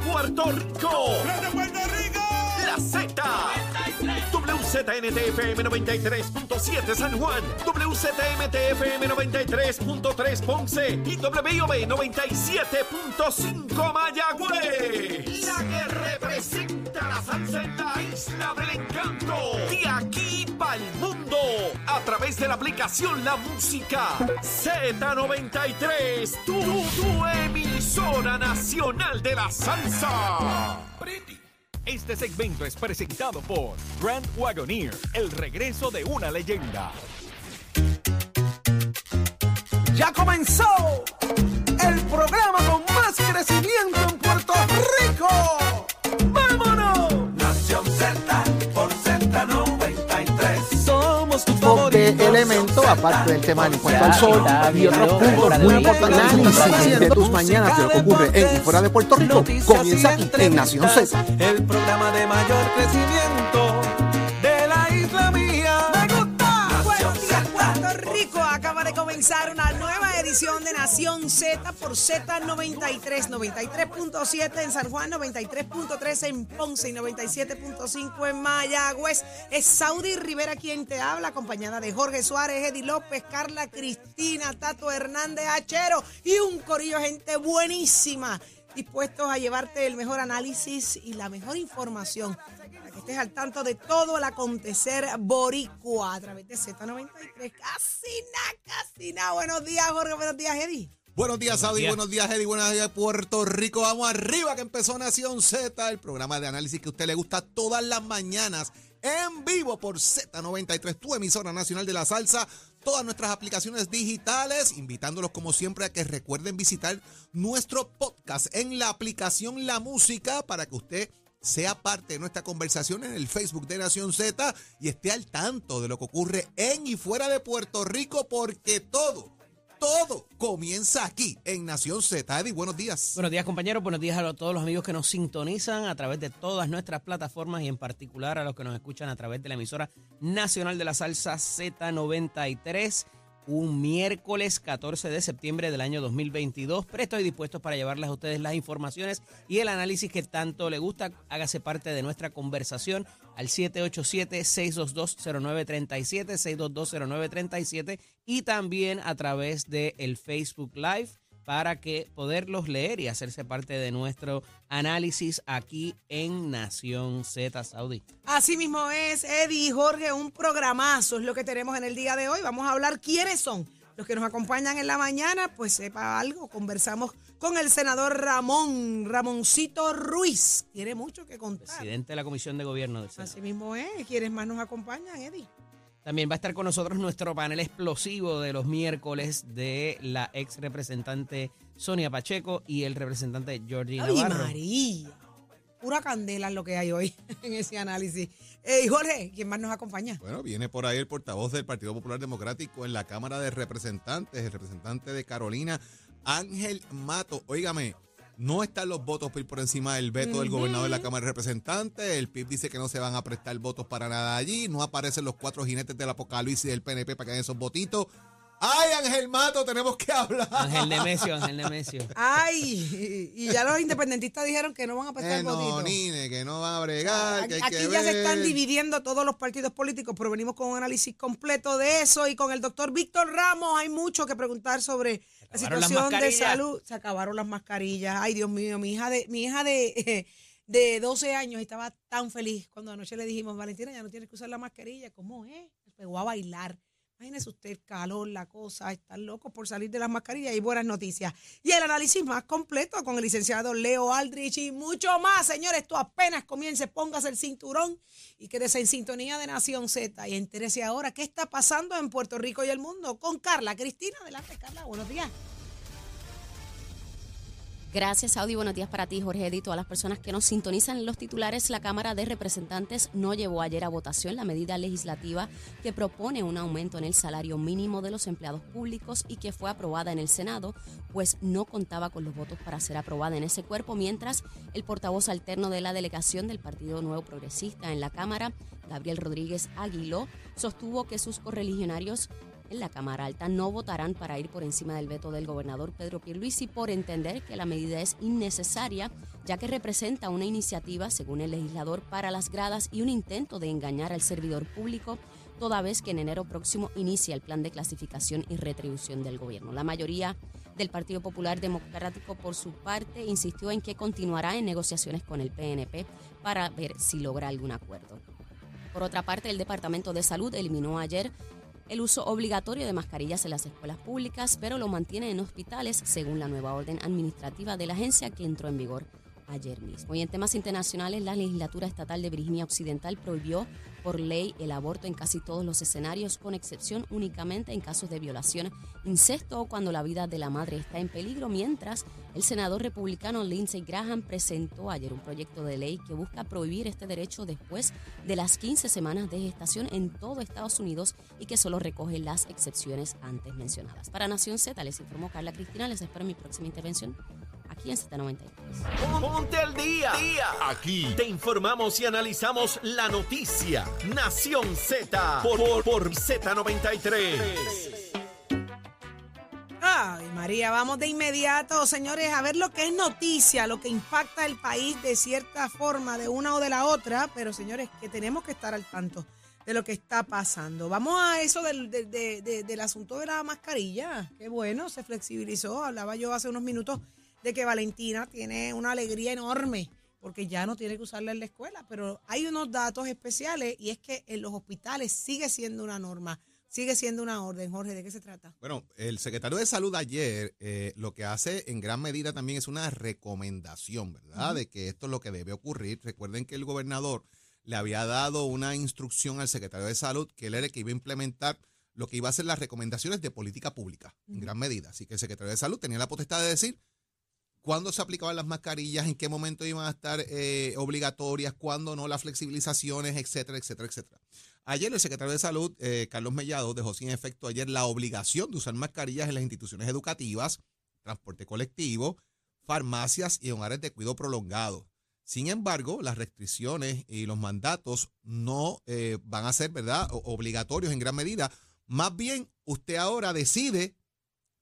Puerto Rico. ¡Grande Puerto Rico! La Z. WZNTFM 93.7 San Juan, WZMTFM 93.3 Ponce y WIOB 97.5 Mayagüez. La que representa la salsa en la isla del encanto. De aquí para el mundo. A través de la aplicación La Música Z93. Tu, tu emisora nacional de la salsa. Este segmento es presentado por Grand Wagoneer, el regreso de una leyenda. Ya comenzó el programa con más crecimiento en Puerto Rico. Aparte del tema del encuentro al sol y otros puntos muy importantes análisis de tus mañanas de lo que ocurre en y fuera de Puerto Rico, comienza aquí en Nación Z. El programa de mayor crecimiento comenzar una nueva edición de Nación Z por Z93, 93.7 en San Juan, 93.3 en Ponce y 97.5 en Mayagüez. Es Saudi Rivera quien te habla, acompañada de Jorge Suárez, Eddie López, Carla Cristina, Tato Hernández Achero y un corillo gente buenísima dispuestos a llevarte el mejor análisis y la mejor información estés al tanto de todo el acontecer boricua a través de Z93. Casi nada, casi nada. Buenos días, Jorge. Buenos días, Eddie. Buenos días, Saudi. Buenos días, Eddie. Buenos días, Puerto Rico. Vamos arriba, que empezó Nación Z, el programa de análisis que a usted le gusta todas las mañanas en vivo por Z93, tu emisora nacional de la salsa. Todas nuestras aplicaciones digitales, invitándolos como siempre a que recuerden visitar nuestro podcast en la aplicación La Música para que usted sea parte de nuestra conversación en el Facebook de Nación Z y esté al tanto de lo que ocurre en y fuera de Puerto Rico porque todo todo comienza aquí en Nación Z. Eddie, buenos días. Buenos días compañeros, buenos días a todos los amigos que nos sintonizan a través de todas nuestras plataformas y en particular a los que nos escuchan a través de la emisora nacional de la salsa Z93. Un miércoles 14 de septiembre del año 2022. Presto y dispuesto para llevarles a ustedes las informaciones y el análisis que tanto le gusta. Hágase parte de nuestra conversación al 787-622-0937, 622-0937 y también a través del el Facebook Live para que poderlos leer y hacerse parte de nuestro análisis aquí en Nación Z Saudí. Así mismo es, Eddie y Jorge, un programazo es lo que tenemos en el día de hoy. Vamos a hablar quiénes son los que nos acompañan en la mañana, pues sepa algo, conversamos con el senador Ramón, Ramoncito Ruiz. Tiene mucho que contar. Presidente de la Comisión de Gobierno del Senado. Así mismo es. ¿Quiénes más nos acompañan, Eddie? También va a estar con nosotros nuestro panel explosivo de los miércoles de la ex representante Sonia Pacheco y el representante Georgie ¡Ay, Navarro. María! Pura candela es lo que hay hoy en ese análisis. Eh, y Jorge, ¿quién más nos acompaña? Bueno, viene por ahí el portavoz del Partido Popular Democrático en la Cámara de Representantes, el representante de Carolina, Ángel Mato. Óigame, no están los votos por encima del veto del gobernador de la Cámara de Representantes. El PIB dice que no se van a prestar votos para nada allí. No aparecen los cuatro jinetes del apocalipsis del PNP para que hagan esos votitos. ¡Ay, Ángel Mato! Tenemos que hablar. Ángel Nemesio, Ángel Nemesio. Ay, y ya los independentistas dijeron que no van a prestar Eh, no. Nine, que no van a bregar. que hay Aquí que ya se están dividiendo todos los partidos políticos, pero venimos con un análisis completo de eso y con el doctor Víctor Ramos hay mucho que preguntar sobre la situación de salud. Se acabaron las mascarillas. Ay, Dios mío, mi hija de mi hija de, de 12 años estaba tan feliz cuando anoche le dijimos, Valentina, ya no tienes que usar la mascarilla. ¿Cómo es? Se pegó a bailar. Imagínese usted el calor, la cosa, están locos por salir de las mascarillas y buenas noticias. Y el análisis más completo con el licenciado Leo Aldrich y mucho más, señores. Esto apenas comience, póngase el cinturón y quédese en sintonía de Nación Z y entérese ahora qué está pasando en Puerto Rico y el mundo con Carla Cristina. Adelante, Carla, buenos días. Gracias, Audi. Buenos días para ti, Jorge Eddy. Todas las personas que nos sintonizan en los titulares, la Cámara de Representantes no llevó ayer a votación la medida legislativa que propone un aumento en el salario mínimo de los empleados públicos y que fue aprobada en el Senado, pues no contaba con los votos para ser aprobada en ese cuerpo, mientras el portavoz alterno de la delegación del Partido Nuevo Progresista en la Cámara, Gabriel Rodríguez Aguiló, sostuvo que sus correligionarios en la Cámara Alta no votarán para ir por encima del veto del gobernador Pedro Pierluisi por entender que la medida es innecesaria, ya que representa una iniciativa, según el legislador, para las gradas y un intento de engañar al servidor público, toda vez que en enero próximo inicia el plan de clasificación y retribución del gobierno. La mayoría del Partido Popular Democrático, por su parte, insistió en que continuará en negociaciones con el PNP para ver si logra algún acuerdo. Por otra parte, el Departamento de Salud eliminó ayer el uso obligatorio de mascarillas en las escuelas públicas, pero lo mantiene en hospitales según la nueva orden administrativa de la agencia que entró en vigor ayer mismo. Y en temas internacionales, la legislatura estatal de Virginia Occidental prohibió por ley el aborto en casi todos los escenarios, con excepción únicamente en casos de violación, incesto o cuando la vida de la madre está en peligro, mientras el senador republicano Lindsey Graham presentó ayer un proyecto de ley que busca prohibir este derecho después de las 15 semanas de gestación en todo Estados Unidos y que solo recoge las excepciones antes mencionadas. Para Nación Z les informó Carla Cristina, les espero mi próxima intervención aquí en Z93. Ponte al día. Aquí te informamos y analizamos la noticia. Nación Z por, por, por Z93. Ay, María, vamos de inmediato, señores, a ver lo que es noticia, lo que impacta el país de cierta forma, de una o de la otra, pero señores, que tenemos que estar al tanto de lo que está pasando. Vamos a eso del, del- de- de- del asunto de la mascarilla. Qué bueno, se flexibilizó. Hablaba yo hace unos minutos de que Valentina tiene una alegría enorme porque ya no tiene que usarla en la escuela, pero hay unos datos especiales y es que en los hospitales sigue siendo una norma, sigue siendo una orden. Jorge, ¿de qué se trata? Bueno, el secretario de Salud ayer eh, lo que hace en gran medida también es una recomendación, ¿verdad? De que esto es lo que debe ocurrir. Recuerden que el gobernador le había dado una instrucción al secretario de Salud que él era el que iba a implementar lo que iba a ser las recomendaciones de política pública, en gran medida. Así que el secretario de Salud tenía la potestad de decir cuándo se aplicaban las mascarillas, en qué momento iban a estar eh, obligatorias, cuándo no, las flexibilizaciones, etcétera, etcétera, etcétera. Ayer el secretario de Salud, eh, Carlos Mellado, dejó sin efecto ayer la obligación de usar mascarillas en las instituciones educativas, transporte colectivo, farmacias y hogares de cuidado prolongado. Sin embargo, las restricciones y los mandatos no eh, van a ser, ¿verdad?, obligatorios en gran medida. Más bien, usted ahora decide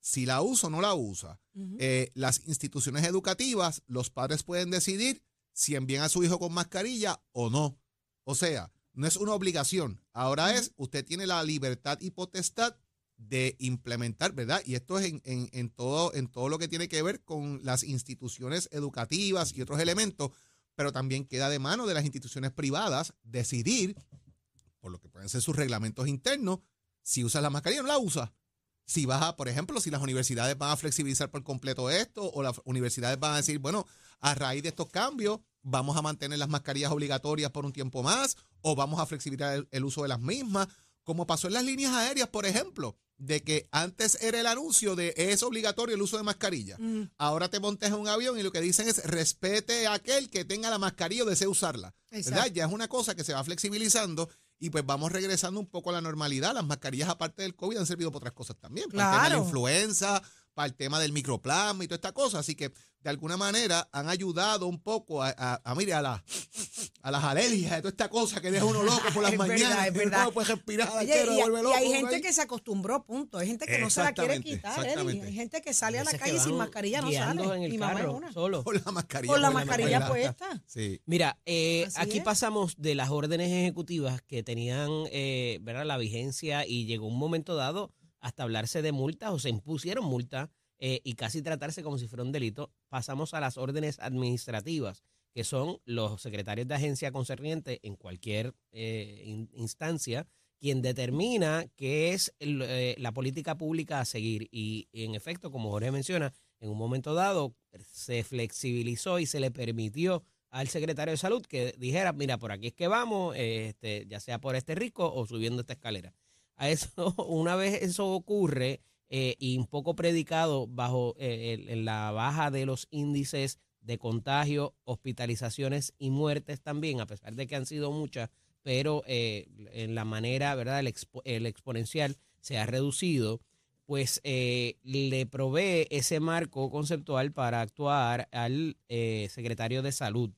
si la usa o no la usa. Eh, las instituciones educativas, los padres pueden decidir si envían a su hijo con mascarilla o no. O sea, no es una obligación. Ahora es, usted tiene la libertad y potestad de implementar, ¿verdad? Y esto es en, en- en todo, en todo lo que tiene que ver con las instituciones educativas y otros elementos, pero también queda de mano de las instituciones privadas decidir, por lo que pueden ser sus reglamentos internos, si usas la mascarilla o no la usas. Si vas a, por ejemplo, si las universidades van a flexibilizar por completo esto, o las universidades van a decir, bueno, a raíz de estos cambios, vamos a mantener las mascarillas obligatorias por un tiempo más, o vamos a flexibilizar el, el uso de las mismas, como pasó en las líneas aéreas, por ejemplo, de que antes era el anuncio de es obligatorio el uso de mascarilla. Ahora te montes en un avión y lo que dicen es respete a aquel que tenga la mascarilla o desee usarla. Ya es una cosa que se va flexibilizando y pues vamos regresando un poco a la normalidad. Las mascarillas, aparte del COVID, han servido para otras cosas también. Para el tema de la influenza, para el tema del microplasma y toda esta cosa. Así que de alguna manera han ayudado un poco a, a, a, mire, a, la- a las alergias, de toda esta cosa que deja uno loco por las Es verdad, mañanas. es verdad. no puede respirar, Oye, y, hay gente ahí. que se acostumbró, punto. Hay gente que no se la quiere quitar, Eddie. Hay gente que sale a la calle sin mascarilla, no sale. en el Mi mamá es carro, una. solo. Con la mascarilla. Con la con mascarilla mascarilla. puesta. Sí. Mira, eh, aquí es. pasamos de las órdenes ejecutivas que tenían eh, ¿verdad? la vigencia y llegó un momento dado hasta hablarse de multas o se impusieron multas eh, y casi tratarse como si fuera un delito. Pasamos a las órdenes administrativas, que son los secretarios de agencia concerniente en cualquier eh, in- instancia quien determina qué es el, eh, la política pública a seguir. Y en efecto, como Jorge menciona, en un momento dado se flexibilizó y se le permitió al secretario de salud que dijera, mira, por aquí es que vamos, este, ya sea por este rico o subiendo esta escalera. A eso, una vez eso ocurre, eh, y un poco predicado bajo eh, la baja de los índices de contagio, hospitalizaciones y muertes también, a pesar de que han sido muchas, pero eh, en la manera, ¿verdad? El, el exponencial se ha reducido, pues eh, le provee ese marco conceptual para actuar al secretario de salud.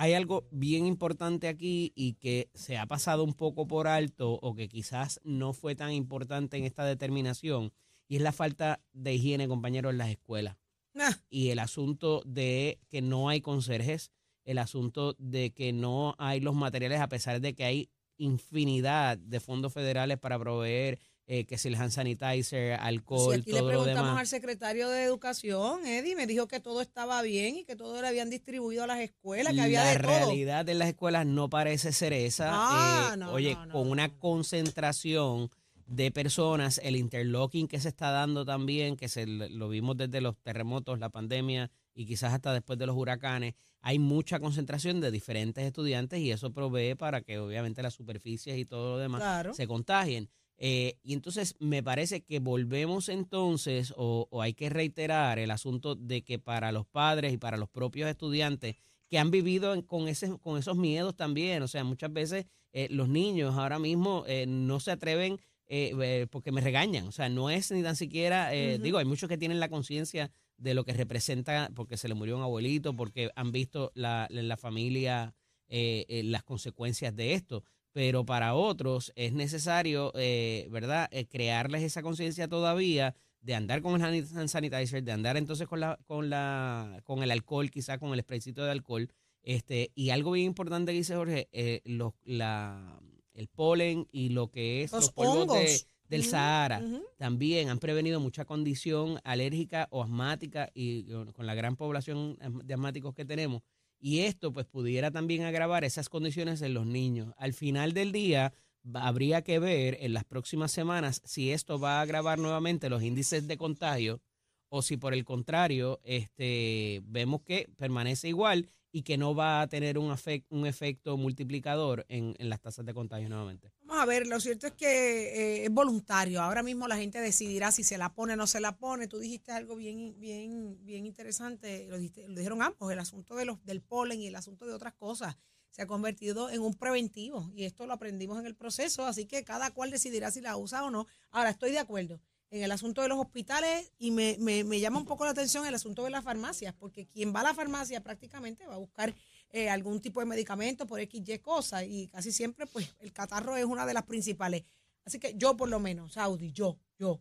Hay algo bien importante aquí y que se ha pasado un poco por alto o que quizás no fue tan importante en esta determinación y es la falta de higiene, compañeros, en las escuelas. Ah. y el asunto de que no hay conserjes, el asunto de que no hay los materiales a pesar de que hay infinidad de fondos federales para proveer eh, que si el hand sanitizer, alcohol, Si aquí le todo lo preguntamos demás. al secretario de Educación, Eddie, me dijo que todo estaba bien y que todo le habían distribuido a las escuelas, que había la de todo. realidad de las escuelas no parece ser esa. Ah, Eh, no, oye, no, no, con una concentración de personas, el interlocking que se está dando también, que se lo vimos desde los terremotos, la pandemia y quizás hasta después de los huracanes, hay mucha concentración de diferentes estudiantes y eso provee para que obviamente las superficies y todo lo demás Claro. se contagien. Eh, y entonces me parece que volvemos entonces, o, o hay que reiterar el asunto de que para los padres y para los propios estudiantes que han vivido en- con, ese, con esos miedos también, o sea, muchas veces eh, los niños ahora mismo eh, no se atreven eh, porque me regañan, o sea, no es ni tan siquiera, digo, hay muchos que tienen la conciencia de lo que representa porque se le murió un abuelito, porque han visto la, la, la familia las consecuencias de esto pero para otros es necesario, eh, ¿verdad?, Eh, crearles esa conciencia todavía de andar con el hand sanitizer, de andar entonces con la, con la, con el alcohol, quizá con el spraycito de alcohol. Este, y algo bien importante que dice Jorge, eh, los, la, el polen y lo que es Los los, polvos de- del Sahara también han prevenido mucha condición alérgica o asmática y con- la gran población de asmáticos que tenemos. Y esto pues pudiera también agravar esas condiciones en los niños. Al final del día habría que ver en las próximas semanas si esto va a agravar nuevamente los índices de contagio o si por el contrario este, vemos que permanece igual y que no va a tener un, afec- un efecto multiplicador en, en las tasas de contagio nuevamente. Vamos a ver, lo cierto es que eh, es voluntario. Ahora mismo la gente decidirá si se la pone o no se la pone. Tú dijiste algo bien, bien, bien interesante. Lo, dijiste- lo dijeron ambos, el asunto de los, del polen y el asunto de otras cosas se ha convertido en un preventivo y esto lo aprendimos en el proceso, así que cada cual decidirá si la usa o no. Ahora, estoy de acuerdo en el asunto de los hospitales y me, me, me llama un poco la atención el asunto de las farmacias, porque quien va a la farmacia prácticamente va a buscar eh, algún tipo de medicamento por X, Y cosa y casi siempre pues el catarro es una de las principales. Así que yo por lo menos, Saudi, yo, yo,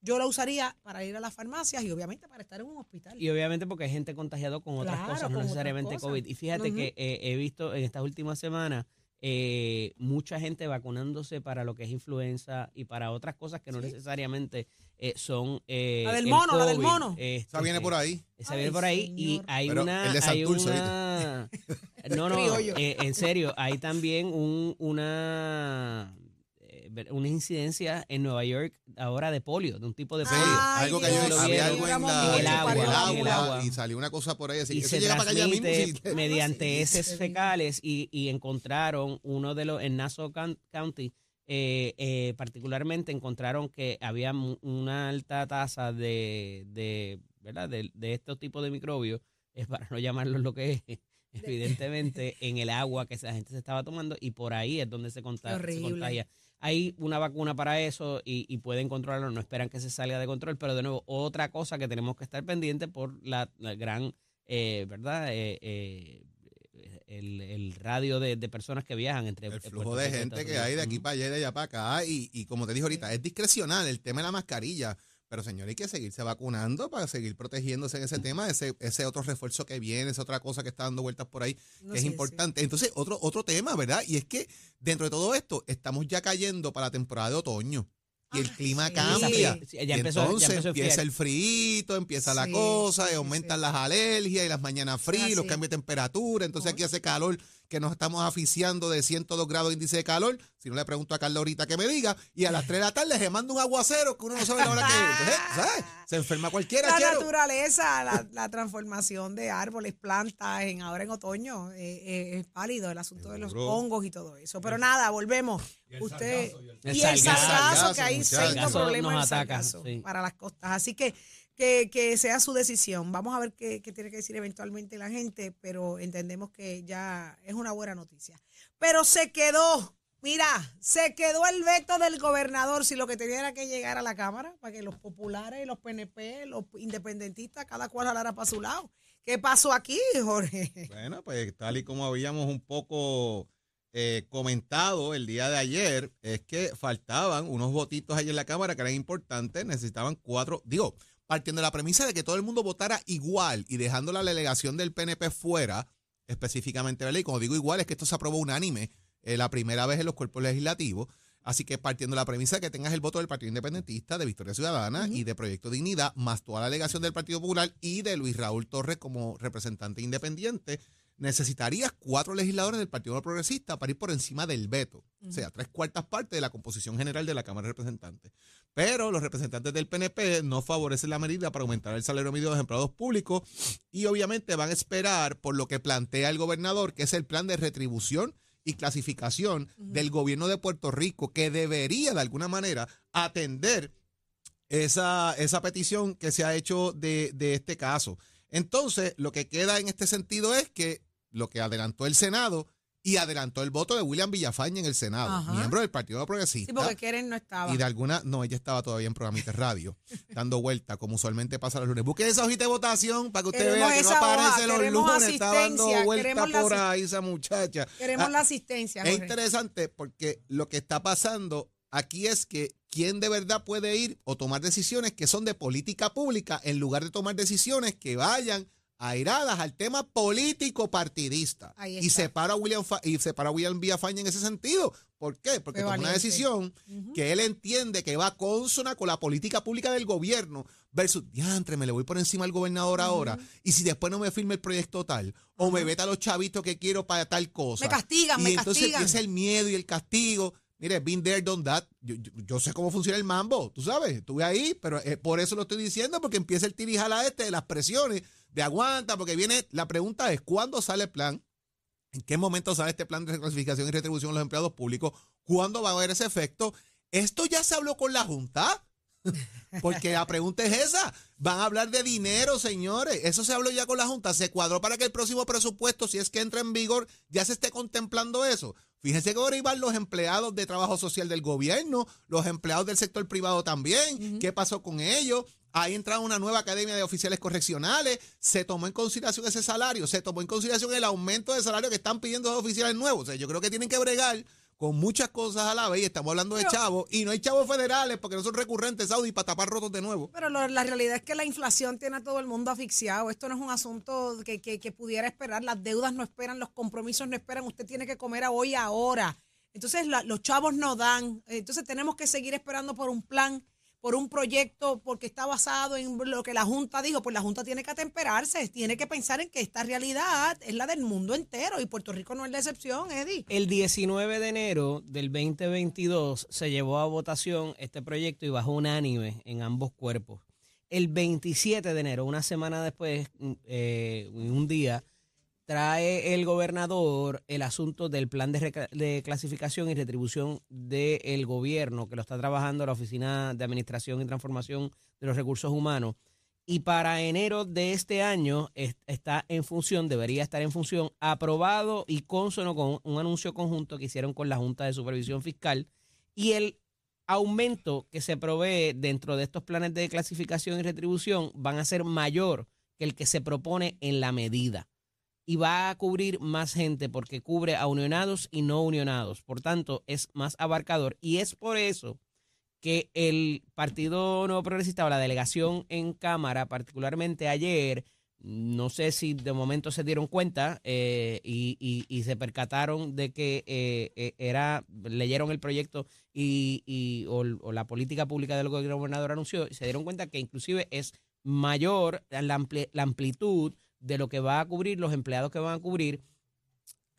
yo la usaría para ir a las farmacias y obviamente para estar en un hospital. Y obviamente porque hay gente contagiada con otras Claro, cosas, no necesariamente cosas. COVID. Y fíjate que eh, he visto en estas últimas semanas eh, mucha gente vacunándose para lo que es influenza y para otras cosas que no Sí. necesariamente eh, son... eh, La del el mono, la del mono. Este, Esa viene por ahí. Esa Ay, viene por ahí y hay Pero una... el de hay una no, no, eh, en serio, hay también un, una una incidencia en Nueva York ahora de polio, de un tipo de polio. Ay, algo que Dios, había, algo en, la, en el agua, en el en el agua, y salió una cosa por ahí así y que se llega para allá mismo mediante heces fecales y, y encontraron uno de los en Nassau Coun- County eh, eh, particularmente encontraron que había mu- una alta tasa de, de verdad de, de estos tipos de microbios es para no llamarlos lo que es evidentemente en el agua que la gente se estaba tomando y por ahí es donde se, conta- se contagia hay una vacuna para eso y, y pueden controlarlo, no esperan que se salga de control, pero de nuevo, otra cosa que tenemos que estar pendiente por la, la gran, eh, ¿verdad? Eh, eh, el, el radio de, de personas que viajan entre El flujo de gente que hay de aquí para allá y de allá para acá. Y, y como te dije ahorita, es discrecional el tema de la mascarilla. Pero señor, hay que seguirse vacunando para seguir protegiéndose en ese tema, ese, ese otro refuerzo que viene, esa otra cosa que está dando vueltas por ahí, No que es importante. Entonces, otro, otro tema, ¿verdad? Y es que dentro de todo esto, estamos ya cayendo para la temporada de otoño. Y el Ay, clima sí. cambia. Sí, ya y ya entonces empezó empieza el frío, empieza la cosa, y aumentan sí. las alergias y las mañanas frías, los Así. cambios de temperatura. Entonces aquí hace calor que nos estamos aficiando de 102 grados de índice de calor. Si no le pregunto a Carla ahorita que me diga. Y a las 3 de la tarde se manda un aguacero que uno no sabe la hora que es. Entonces, ¿sabes? Se enferma cualquiera, La chero. naturaleza, la, la transformación de árboles, plantas, en ahora en otoño, eh, eh, es pálido el asunto de los hongos y todo eso. Pero nada, volvemos. Usted el y el sargazo. que hay Sargazo problemas sargazo sí. para las costas. Así que, que que sea su decisión. Vamos a ver qué, qué tiene que decir eventualmente la gente, pero entendemos que ya es una buena noticia. Pero se quedó. Mira, se quedó el veto del gobernador si lo que tenía era que llegar a la Cámara para que los populares, los PNP, los independentistas, cada cual jalara para su lado. ¿Qué pasó aquí, Jorge? Bueno, pues tal y como habíamos un poco eh, comentado el día de ayer, es que faltaban unos votitos ahí en la Cámara que eran importantes, necesitaban cuatro, digo, partiendo de la premisa de que todo el mundo votara igual y dejando la delegación del PNP fuera, específicamente, ¿verdad? Y como digo igual, es que esto se aprobó unánime eh, la primera vez en los cuerpos legislativos. Así que partiendo de la premisa de que tengas el voto del Partido Independentista, de Victoria Ciudadana y de Proyecto Dignidad, más toda la delegación del Partido Popular y de Luis Raúl Torres como representante independiente, necesitarías cuatro legisladores del Partido Progresista para ir por encima del veto. O sea, tres cuartas partes de la composición general de la Cámara de Representantes. Pero los representantes del PNP no favorecen la medida para aumentar el salario medio de los empleados públicos y obviamente van a esperar por lo que plantea el gobernador, que es el plan de retribución y clasificación del gobierno de Puerto Rico, que debería de alguna manera atender esa, esa petición que se ha hecho de, de este caso. Entonces, lo que queda en este sentido es que lo que adelantó el Senado y adelantó el voto de William Villafañe en el Senado, Ajá. miembro del Partido Progresista. Sí, porque Keren no estaba. Y de alguna, no, ella estaba todavía en programita de radio, dando vuelta, como usualmente pasa los lunes. Busque esa hojita de votación para que usted Queremos vea que no hoja, aparece los lunes, está dando vuelta por ahí esa muchacha. Queremos Ah, la asistencia, es interesante porque lo que está pasando aquí es que quién de verdad puede ir o tomar decisiones que son de política pública en lugar de tomar decisiones que vayan airadas al tema político partidista. Y separa a William Fa- y separa a William Villafañe en ese sentido. ¿Por qué? Porque toma una decisión que él entiende que va consona con la política pública del gobierno versus, diantre, me le voy por encima al gobernador ahora y si después no me firme el proyecto tal o me veta los chavitos que quiero para tal cosa. Me castigan, y me entonces castigan. empieza el miedo y el castigo. Mire, been there, done that. Yo, yo- yo sé cómo funciona el mambo, tú sabes, estuve ahí, pero eh, por eso lo estoy diciendo, porque empieza el tirijala este de las presiones, de aguanta, porque viene, la pregunta es, ¿cuándo sale el plan? ¿En qué momento sale este plan de reclasificación y retribución de los empleados públicos? ¿Cuándo va a haber ese efecto? ¿Esto ya se habló con la Junta? Porque la pregunta es esa. Van a hablar de dinero, señores. Eso se habló ya con la Junta. Se cuadró para que el próximo presupuesto, si es que entra en vigor, ya se esté contemplando eso. Fíjense que ahora iban los empleados de trabajo social del gobierno, los empleados del sector privado también. ¿Qué pasó con ellos? Ahí entra una nueva academia de oficiales correccionales. Se tomó en consideración ese salario, se tomó en consideración el aumento de salario que están pidiendo los oficiales nuevos. O sea, yo creo que tienen que bregar con muchas cosas a la vez. y Estamos hablando de chavos y no hay chavos federales porque no son recurrentes, Saudi, para tapar rotos de nuevo. Pero lo- la realidad es que la inflación tiene a todo el mundo asfixiado. Esto no es un asunto que, que- que pudiera esperar. Las deudas no esperan, los compromisos no esperan. Usted tiene que comer a hoy ahora. Entonces la- los chavos no dan. Entonces tenemos que seguir esperando por un plan, por un proyecto, porque está basado en lo que la Junta dijo. Pues la Junta tiene que atemperarse, tiene que pensar en que esta realidad es la del mundo entero y Puerto Rico no es la excepción, Eddie. El 19 de enero del 2022 se llevó a votación este proyecto y bajó unánime en ambos cuerpos. El 27 de enero, una semana después, mm, eh, un día, trae el gobernador el asunto del plan de, clasificación y retribución del gobierno, que lo está trabajando la Oficina de Administración y Transformación de los Recursos Humanos. Y para enero de este año es- está en función, debería estar en función, aprobado y consono con un anuncio conjunto que hicieron con la Junta de Supervisión Fiscal y el aumento que se provee dentro de estos planes de clasificación y retribución van a ser mayor que el que se propone en la medida y va a cubrir más gente porque cubre a unionados y no unionados. Por tanto, es más abarcador y es por eso que el Partido Nuevo Progresista o la delegación en Cámara, particularmente ayer, no sé si de momento se dieron cuenta eh, y, y- se percataron de que eh, eh, era leyeron el proyecto y, y- o, la política pública de lo que el gobernador anunció y se dieron cuenta que inclusive es mayor la, ampli- la amplitud de lo que va a cubrir los empleados que van a cubrir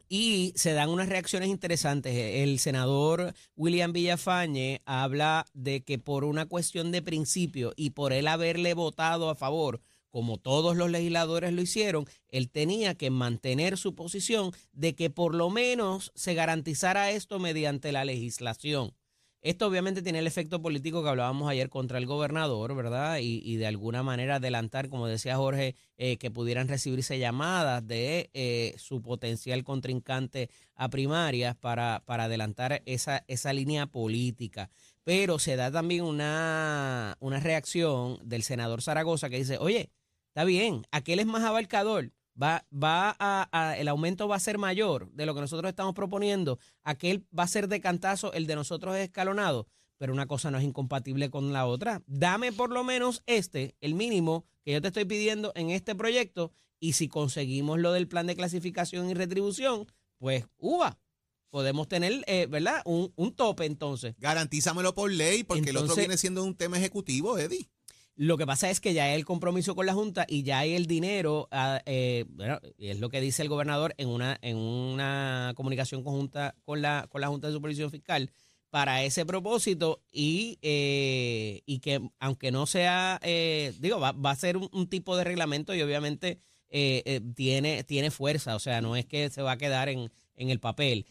y se dan unas reacciones interesantes. El senador William Villafañe habla de que por una cuestión de principio y por él haberle votado a favor, como todos los legisladores lo hicieron, él tenía que mantener su posición de que por lo menos se garantizara esto mediante la legislación. Esto obviamente tiene el efecto político que hablábamos ayer contra el gobernador, ¿verdad? Y, y de alguna manera adelantar, como decía Jorge, eh, que pudieran recibirse llamadas de eh, su potencial contrincante a primarias para, para adelantar esa, esa línea política. Pero se da también una, una reacción del senador Zaragoza que dice, oye, está bien, aquel es más abarcador, va, va a, a- el aumento va a ser mayor de lo que nosotros estamos proponiendo, aquel va a ser de cantazo, el de nosotros es escalonado, pero una cosa no es incompatible con la otra. Dame por lo menos este, el mínimo que yo te estoy pidiendo en este proyecto, y si conseguimos lo del plan de clasificación y retribución, pues uva. Podemos tener, eh, ¿verdad? Un, un tope entonces. Garantízamelo por ley, porque el otro viene siendo un tema ejecutivo, Eddie. Lo que pasa es que ya hay el compromiso con la Junta y ya hay el dinero, ah, eh, bueno, es lo que dice el gobernador en una, en una comunicación conjunta con la, con la Junta de Supervisión Fiscal para ese propósito y, eh, y que aunque no sea, eh, digo, va, va a ser un, un tipo de reglamento y obviamente eh, eh, tiene, tiene fuerza, o sea, no es que se va a quedar en, en el papel.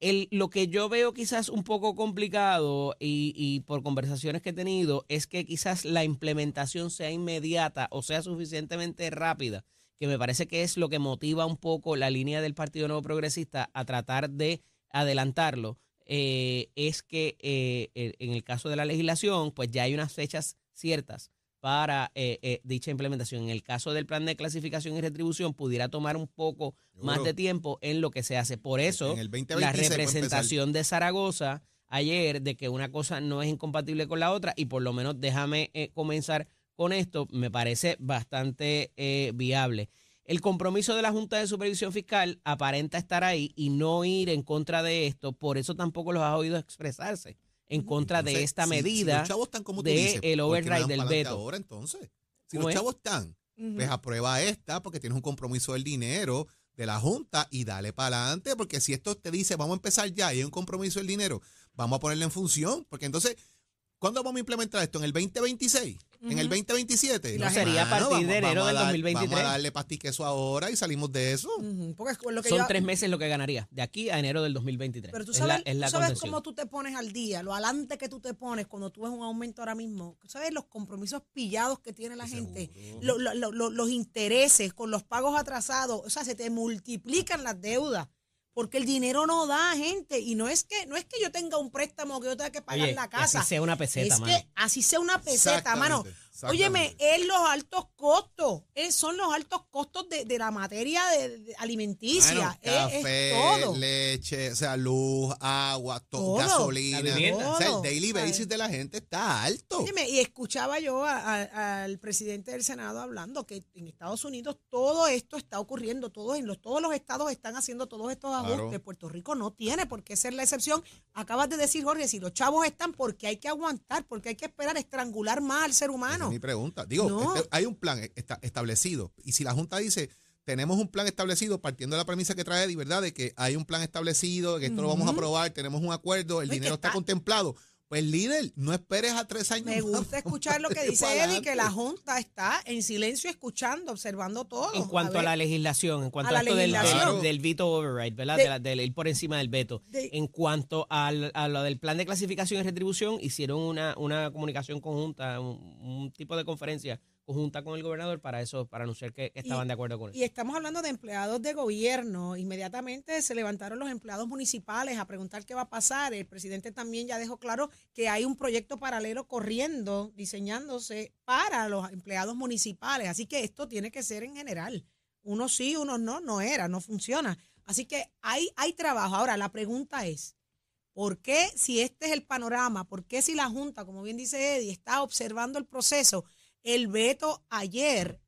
El, lo que yo veo quizás un poco complicado y, por conversaciones que he tenido es que quizás la implementación sea inmediata o sea suficientemente rápida, que me parece que es lo que motiva un poco la línea del Partido Nuevo Progresista a tratar de adelantarlo, eh, es que eh, en el caso de la legislación, pues ya hay unas fechas ciertas para eh, eh, dicha implementación. En el caso del plan de clasificación y retribución, pudiera tomar un poco más de tiempo en lo que se hace. Por eso, En el 2026 la representación de Zaragoza ayer de que una cosa no es incompatible con la otra y por lo menos déjame eh, comenzar con esto, me parece bastante eh, viable. El compromiso de la Junta de Supervisión Fiscal aparenta estar ahí y no ir en contra de esto, por eso tampoco los has oído expresarse en contra de esta si- si medida los chavos están como tú de dices, el ¿por qué no override del veto. Ahora, entonces, si ¿Cómo los es? chavos están, pues aprueba esta porque tienes un compromiso del dinero de la Junta y dale para adelante, porque si esto te dice vamos a empezar ya y hay un compromiso del dinero, vamos a ponerle en función, porque entonces, ¿cuándo vamos a implementar esto? ¿En el 2026? ¿En el 2027? No, sería a partir de enero del dar- 2023. Vamos a darle pastique ahora y salimos de eso. Ujú, Porque es lo que Son yo- tres meses lo que ganaría, de aquí a enero del 2023. Pero tú Es sabes, la- es la tú sabes contención. cómo tú te pones al día, lo adelante que tú te pones cuando tú ves un aumento ahora mismo. ¿Tú ¿Sabes los compromisos pillados que tiene la gente? Lo- lo- lo- lo- los intereses con los pagos atrasados. O sea, se te multiplican las deudas. Porque el dinero no da, gente. Y no es que no es que yo tenga un préstamo que yo tenga que pagar Oye, la casa. así sea una peseta, es mano. que así sea una peseta, mano. Óyeme, es los altos costos. Es, son los altos costos de, de la materia de, de alimenticia. Bueno, es, todo. leche, o sea, luz, agua, to- Todo. gasolina. O sea, el daily ¿Sabes? basis de la gente está alto. Óyeme, y escuchaba yo a- a- al presidente del Senado hablando que en Estados Unidos todo esto está ocurriendo, todos, en los, todos los estados están haciendo todos estos Claro. ajustes. Puerto Rico no tiene por qué ser la excepción. Acabas de decir, Jorge, si los chavos están, porque hay que aguantar, porque hay que esperar estrangular más al ser humano. Mi pregunta. Digo, No. este- hay un plan esta- establecido. Y si la Junta dice, tenemos un plan establecido, partiendo de la premisa que trae Eddie, ¿verdad? De que hay un plan establecido, que esto lo vamos a aprobar, tenemos un acuerdo, el dinero está, está- contemplado. Pues líder, no esperes a tres años. Me más. gusta escuchar lo que dice Eddie, que la. Junta está en silencio escuchando, observando todo. En cuanto a, ver, la legislación, en cuanto a a, esto del, del, del veto override, ¿verdad? De- De la- del ir por encima del veto. De- en cuanto al, a lo del plan de clasificación y retribución, hicieron una, una comunicación conjunta, un, un tipo de conferencia conjunta con el gobernador para eso, para anunciar que estaban Y- de acuerdo con eso. Y estamos hablando de empleados de gobierno. Inmediatamente se levantaron los empleados municipales a preguntar qué va a pasar. El presidente también ya dejó claro que hay un proyecto paralelo corriendo, diseñándose para los empleados municipales. Así que esto tiene que ser en general. Unos sí, unos no, no era, no funciona. Así que hay, hay trabajo. Ahora, la pregunta es, ¿por qué si este es el panorama, por qué si la Junta, como bien dice Eddie, está observando el proceso, el veto ayer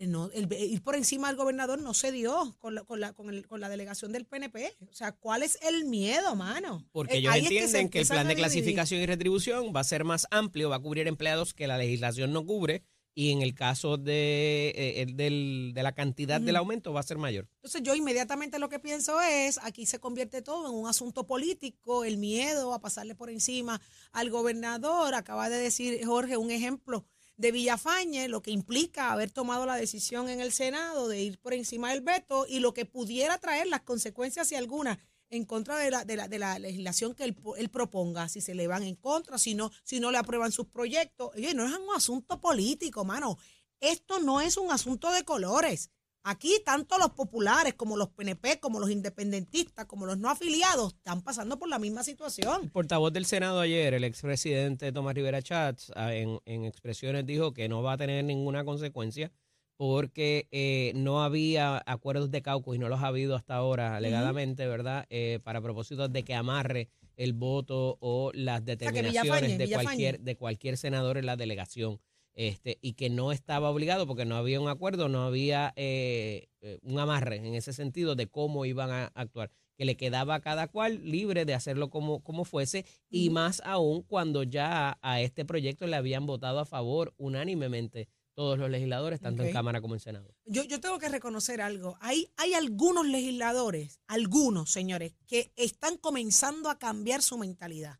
no, el, ir por encima del gobernador no se dio con la, con la, con el- con la delegación del PNP. O sea, ¿cuál es el miedo, mano? Porque Eh, ellos es que entienden que, el plan de clasificación y retribución va a ser más amplio, va a cubrir empleados que la legislación no cubre y en el caso de, eh, el del- de la cantidad del aumento va a ser mayor. Entonces yo inmediatamente lo que pienso es, aquí se convierte todo en un asunto político, el miedo a pasarle por encima al gobernador. Acaba de decir Jorge un ejemplo de Villafañe, lo que implica haber tomado la decisión en el Senado de ir por encima del veto y lo que pudiera traer las consecuencias, si alguna, en contra de la, de la, de la legislación que él proponga, si se le van en contra, si no, si no le aprueban sus proyectos. Oye, no es un asunto político, mano. Esto no es un asunto de colores. Aquí tanto los populares como los PNP, como los independentistas, como los no afiliados, están pasando por la misma El situación. portavoz del Senado ayer, el expresidente Tomás Rivera Chats, ah, en, en expresiones dijo que no va a tener ninguna consecuencia porque eh, no había acuerdos de caucus y no los ha habido hasta ahora alegadamente, ¿verdad? Eh, para propósitos de que amarre el voto o las determinaciones Villafañe, de Villafañe. cualquier de cualquier senador en la delegación este y que no estaba obligado porque no había un acuerdo no había eh, eh, un amarre en ese sentido de cómo iban a actuar que le quedaba a cada cual libre de hacerlo como, como fuese y más aún cuando ya a, este proyecto le habían votado a favor unánimemente todos los legisladores, tanto en Cámara como en Senado. Yo, yo tengo que reconocer algo. Hay, hay algunos legisladores, algunos señores, que están comenzando a cambiar su mentalidad.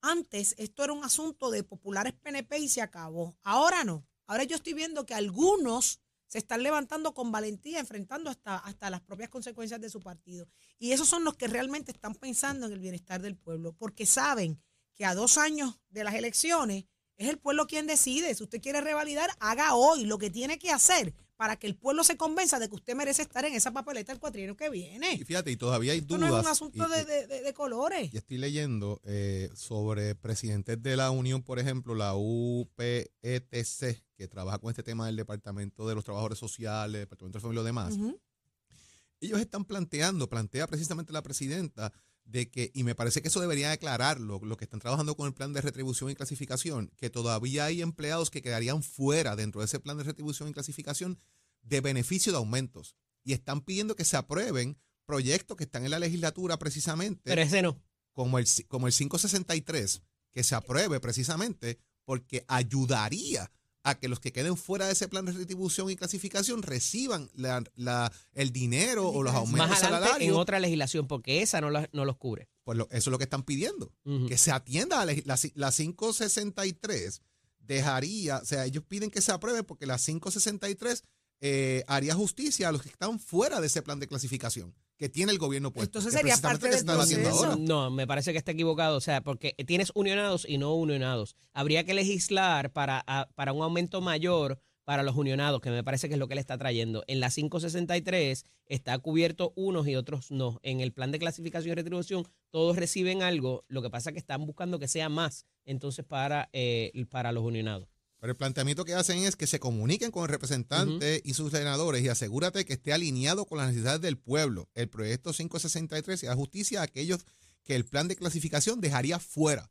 Antes esto era un asunto de populares PNP y se acabó. Ahora no. Ahora yo estoy viendo que algunos se están levantando con valentía, enfrentando hasta, hasta las propias consecuencias de su partido. Y esos son los que realmente están pensando en el bienestar del pueblo, porque saben que a dos años de las elecciones es el pueblo quien decide. Si usted quiere revalidar, haga hoy lo que tiene que hacer para que el pueblo se convenza de que usted merece estar en esa papeleta el cuatrienio que viene. Y fíjate, y todavía hay Esto dudas. no es un asunto y- de, de- colores. Y estoy leyendo eh, sobre presidentes de la Unión, por ejemplo, la UPETC, que trabaja con este tema del Departamento de los Trabajadores Sociales, Departamento de Familia y lo demás. Ujú. Ellos están planteando, plantea precisamente la presidenta, de que, y me parece que eso debería aclararlo, los que están trabajando con el plan de retribución y clasificación, que todavía hay empleados que quedarían fuera dentro de ese plan de retribución y clasificación de beneficio de aumentos. Y están pidiendo que se aprueben proyectos que están en la legislatura precisamente Pero ese no. como el, como el 563, que se apruebe precisamente porque ayudaría a que los que queden fuera de ese plan de retribución y clasificación reciban la- la- el dinero o los aumentos Más adelante en otra legislación, porque esa no, la- no los cubre. Pues lo- eso es lo que están pidiendo. Que se atienda a la, la, la 563 dejaría, o sea, ellos piden que se apruebe porque la 563 eh, haría justicia a los que están fuera de ese plan de clasificación que tiene el gobierno puesto. Entonces sería parte lo que del proceso. ahora. No, me parece que está equivocado, o sea, porque tienes unionados y no unionados. Habría que legislar para, a- para un aumento mayor para los unionados, que me parece que es lo que le está trayendo. En la 563 está cubierto unos y otros no. En el plan de clasificación y retribución todos reciben algo, lo que pasa es que están buscando que sea más entonces para, eh, para los unionados. Pero el planteamiento que hacen es que se comuniquen con el representante y sus senadores y asegúrate que esté alineado con las necesidades del pueblo. El proyecto 563 y da justicia a aquellos que el plan de clasificación dejaría fuera.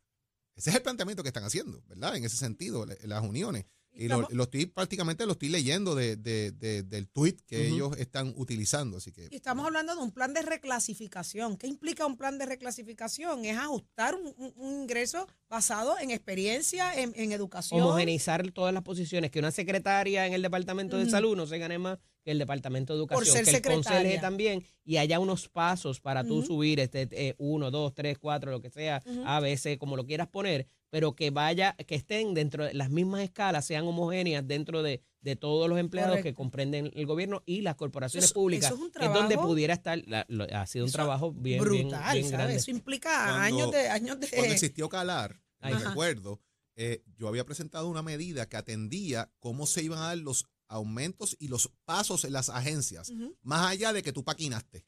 Ese es el planteamiento que están haciendo, ¿verdad? En ese sentido, las uniones. Y lo, estoy prácticamente lo estoy leyendo de, de- de- del tweet que ellos están utilizando. Así que Y estamos hablando de un plan de reclasificación. ¿Qué implica un plan de reclasificación? Es ajustar un, un- un ingreso basado en experiencia, en, en educación. Homogeneizar todas las posiciones, que una secretaria en el departamento de salud no se gane más que el departamento de educación, ser que el secretaria. también, y haya unos pasos para tú Ujú. subir este eh, uno, dos, tres, cuatro, lo que sea. A, B, C, como lo quieras poner, pero que vaya, que estén dentro de las mismas escalas, sean homogéneas dentro de, de todos los empleados que comprenden el gobierno y las corporaciones Eso públicas, eso es un que es donde trabajo pudiera estar, la- lo- ha sido un trabajo bien, brutal, bien ¿sabes? grande. Eso implica Cuando- años de años de cuando existió Calar, me recuerdo, eh, yo había presentado una medida que atendía cómo se iban a dar los aumentos y los pasos en las agencias, más allá de que tú paquinaste,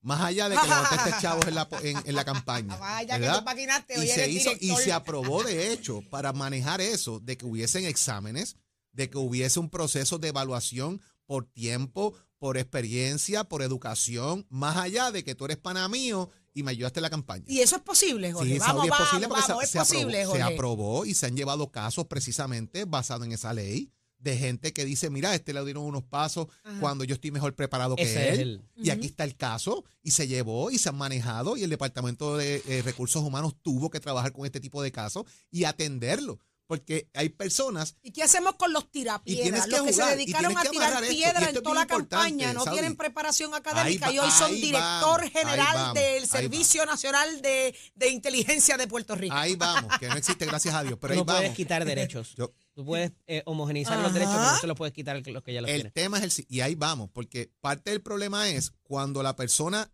más allá de que levantaste chavos en la, en, en la campaña. ¿verdad? tú paquinaste, y se hizo y se aprobó de hecho para manejar eso de que hubiesen exámenes de que hubiese un proceso de evaluación por tiempo por experiencia por educación más allá de que tú eres pana mío y me ayudaste en la campaña Y eso es posible, Jorge. Sí, vamos, es vamos, posible porque vamos, se, es se posible, aprobó, se Jorge. aprobó y se han llevado casos precisamente basados en esa ley de gente que dice, mira, este le dieron unos pasos Ajá. cuando yo estoy mejor preparado que Ese él. Y aquí está el caso y se llevó y se han manejado y el Departamento de eh, Recursos Humanos tuvo que trabajar con este tipo de casos y atenderlo. Porque hay personas ¿Y qué hacemos con los Y tienes tirapiedras? que Los que se jugar, dedicaron a tirar amarrar esto, en toda la campaña, no Saudi. tienen preparación académica va- y hoy son director vamos, general vamos, del Servicio Nacional de, de Inteligencia de Puerto Rico. ahí vamos, que no existe, gracias a Dios, pero ahí no puedes quitar derechos. Yo- Tú puedes eh, homogeneizar los derechos, pero no se los puedes quitar los que ya los El tienen. tema es el y ahí vamos, porque parte del problema es cuando la persona,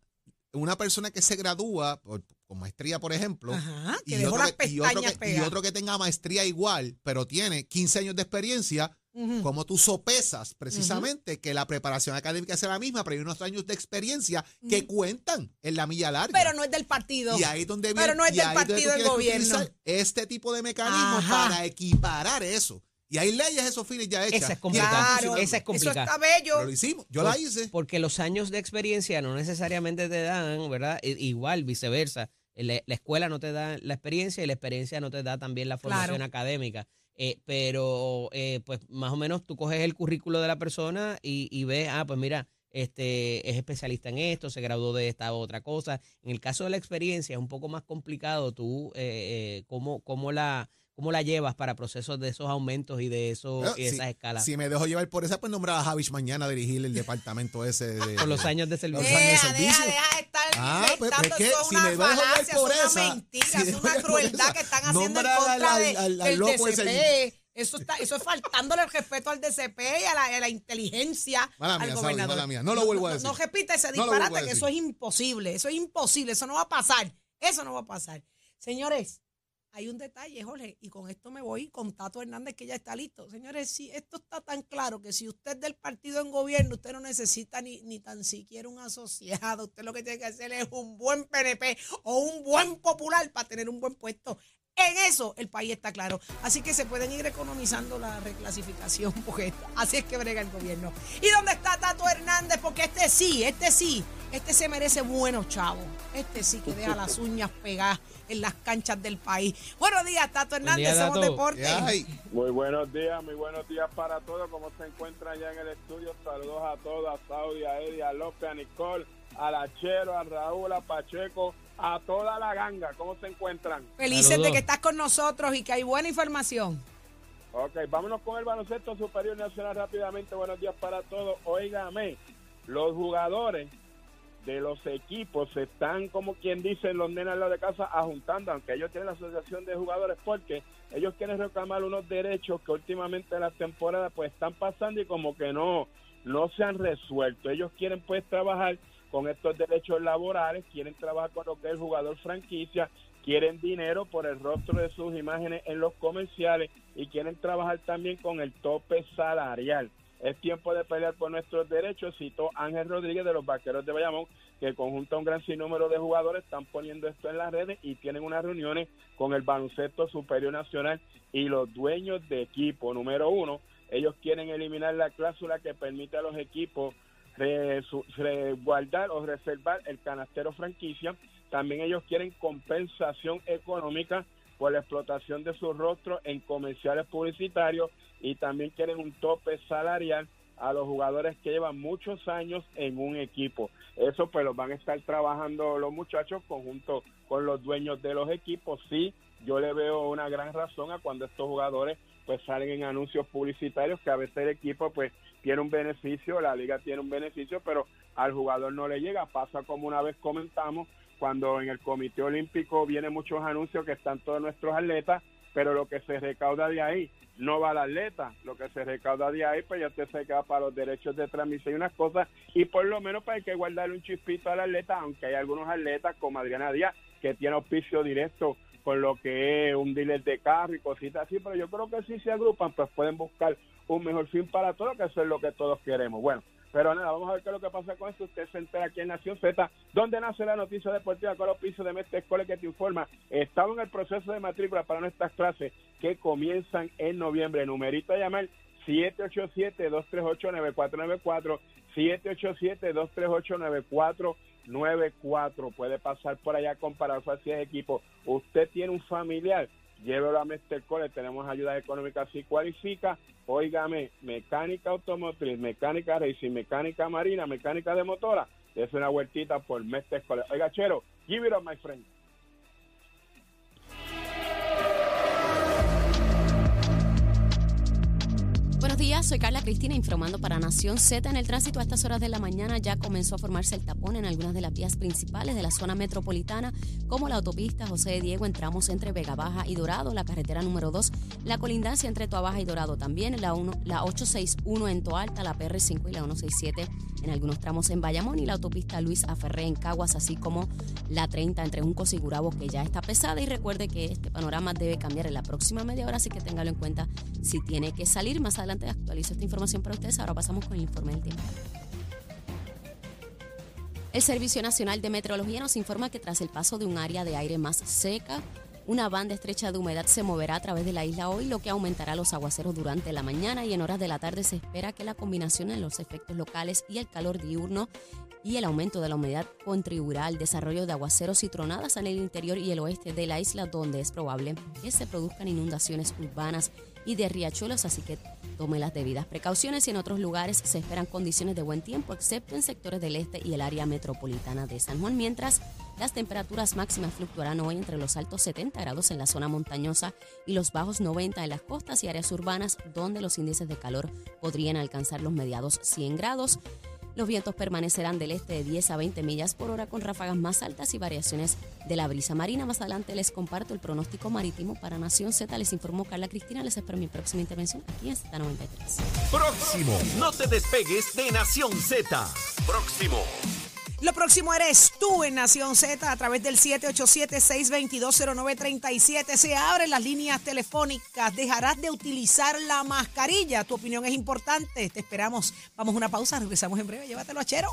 una persona que se gradúa por- con maestría, por ejemplo, Ajá, que y, dejó otro las que, y otro pestañas que- y pegadas. otro que tenga maestría igual, pero tiene 15 años de experiencia, como tú sopesas precisamente que la preparación académica sea la misma, pero hay unos años de experiencia que cuentan en la milla larga. Pero no es del partido. Y ahí es donde Pero viene- no es del partido del gobierno. utilizar Este tipo de mecanismos Ajá. para equiparar eso. Y hay leyes, esos fines ya hechas. Esa es complicada. Claro. Esa es complicada. Eso está bello. Pero lo hicimos. Yo la hice. Porque los años de experiencia no necesariamente te dan, ¿verdad? I- Igual, viceversa. La, la escuela no te da la experiencia y la experiencia no te da también la formación Claro. académica. Eh, pero, eh, pues más o menos tú coges el currículo de la persona y, y ves, ah, pues mira, este es especialista en esto, se graduó de esta otra cosa. En el caso de la experiencia es un poco más complicado tú, eh, eh, cómo, cómo, la, cómo la llevas para procesos de esos aumentos y de, eso, Bueno, y de si- esas escalas. Si me dejo llevar por esa, pues nombrar a Javish mañana a dirigir el departamento ese de. Con los años de servicio. años de Deja, deja, deja de estar Ah, inventando, pues, que eso es si una falacia, por es una mentira, si es una crueldad que están haciendo en contra al- de- al- al del loco ese DCP. Eso, está, eso es faltándole el respeto al DCP y a la, a la inteligencia Mala al mía, gobernador. mala mía. No lo vuelvo a decir. No, repita ese No lo vuelvo a disparate, que decir. eso es imposible. Eso es imposible. Eso no va a pasar. Eso no va a pasar. Señores, hay un detalle, Jorge, y con esto me voy con Tato Hernández, que ya está listo. Señores, si esto está tan claro que si usted es del partido en gobierno, usted no necesita ni, ni tan siquiera un asociado. Usted lo que tiene que hacer es un buen PNP o un buen popular para tener un buen puesto. En eso el país está claro. Así que se pueden ir economizando la reclasificación, porque así es que brega el gobierno. ¿Y dónde está Tato Hernández? Porque este sí, este sí, este se merece buenos chavos. Este sí que deja las uñas pegadas en las canchas del país. Buenos días, Tato Hernández, día, somos Tato. deporte. ¿Qué hay? Muy buenos días, muy buenos días para todos. ¿Cómo se encuentran ya en el estudio? Saludos a todos, a Saudi, a Eddie, a López, a Nicole, a Lachero, a Raúl, a Pacheco, a toda la ganga. ¿Cómo se encuentran? Felices Saludos. de que estás con nosotros y que hay buena información. Ok, vámonos con el baloncesto superior nacional rápidamente. Buenos días para todos. Óigame, los jugadores de los equipos se están, como quien dice, los nenes al lado de casa, ajuntando, aunque ellos tienen la asociación de jugadores, porque ellos quieren reclamar unos derechos que últimamente en la temporada pues están pasando y como que no, no se han resuelto. Ellos quieren pues trabajar con estos derechos laborales, quieren trabajar con lo que es el jugador franquicia, quieren dinero por el rostro de sus imágenes en los comerciales y quieren trabajar también con el tope salarial. Es tiempo de pelear por nuestros derechos, citó Ángel Rodríguez de los Vaqueros de Bayamón, que conjunta un gran sinnúmero de jugadores, están poniendo esto en las redes y tienen unas reuniones con el baloncesto superior nacional y los dueños de equipo. Número uno, ellos quieren eliminar la cláusula que permite a los equipos resguardar o reservar el canastero franquicia. También ellos quieren compensación económica por la explotación de su rostro en comerciales publicitarios y también quieren un tope salarial a los jugadores que llevan muchos años en un equipo. Eso pues lo van a estar trabajando los muchachos conjunto con los dueños de los equipos. Sí, yo le veo una gran razón a cuando estos jugadores pues salen en anuncios publicitarios que a veces el equipo pues tiene un beneficio, la liga tiene un beneficio, pero al jugador no le llega. Pasa como una vez comentamos cuando en el Comité Olímpico vienen muchos anuncios que están todos nuestros atletas, pero lo que se recauda de ahí no va al atleta, lo que se recauda de ahí pues ya usted se queda para los derechos de transmisión y unas cosas y por lo menos pues hay que guardarle un chispito al atleta, aunque hay algunos atletas como Adriana Díaz que tiene auspicio directo con lo que es un dealer de carro y cositas así, pero yo creo que si se agrupan pues pueden buscar un mejor fin para todos, que eso es lo que todos queremos. Bueno, pero nada, vamos a ver qué es lo que pasa con esto. Usted se entera aquí en Nación Z, donde nace la noticia deportiva con los pisos de Mestre Escuela que te informa. Estamos en el proceso de matrícula para nuestras clases que comienzan en noviembre. Numerito a llamar 787-238-9494, 787-238-9494. Puede pasar por allá comparar facilidades de equipo. Usted tiene un familiar, llévelo a Mester Cole, tenemos ayuda económica si cualifica. Óigame, mecánica automotriz, mecánica racing, mecánica marina, mecánica de motora. Es una vueltita por Mester Cole. Oiga, Chero, give it up, my friend. Soy Carla Cristina informando para Nación Z. En el tránsito a estas horas de la mañana ya comenzó a formarse el tapón en algunas de las vías principales de la zona metropolitana, como la autopista José de Diego en tramos entre Vega Baja y Dorado, la carretera número 2, la colindancia entre Toabaja y Dorado también, la, 1, la 861 en Toalta, la PR5 y la 167 en algunos tramos en Bayamón y la autopista Luis Aferré en Caguas, así como la 30 entre Juncos y Gurabo, que ya está pesada. Y recuerde que este panorama debe cambiar en la próxima media hora, así que téngalo en cuenta si tiene que salir. Más adelante actualizo esta información para ustedes. Ahora pasamos con el informe del tiempo. El Servicio Nacional de Meteorología nos informa que tras el paso de un área de aire más seca, Una banda estrecha de humedad se moverá a través de la isla hoy, lo que aumentará los aguaceros durante la mañana y en horas de la tarde se espera que la combinación de los efectos locales y el calor diurno y el aumento de la humedad contribuirá al desarrollo de aguaceros y tronadas en el interior y el oeste de la isla, donde es probable que se produzcan inundaciones urbanas y de riachuelos, así que tome las debidas precauciones y en otros lugares se esperan condiciones de buen tiempo, excepto en sectores del este y el área metropolitana de San Juan, mientras las temperaturas máximas fluctuarán hoy entre los altos 70 grados en la zona montañosa y los bajos 90 en las costas y áreas urbanas, donde los índices de calor podrían alcanzar los mediados 100 grados. Los vientos permanecerán del este de 10 a 20 millas por hora con ráfagas más altas y variaciones de la brisa marina. Más adelante les comparto el pronóstico marítimo para Nación Z. Les informó Carla Cristina. Les espero mi próxima intervención aquí en Z93. Próximo. No te despegues de Nación Z. Próximo. Lo próximo eres tú en Nación Z a través del 787-622-0937. Se abren las líneas telefónicas. Dejarás de utilizar la mascarilla. Tu opinión es importante. Te esperamos. Vamos a una pausa. Regresamos en breve. Llévatelo a Chero.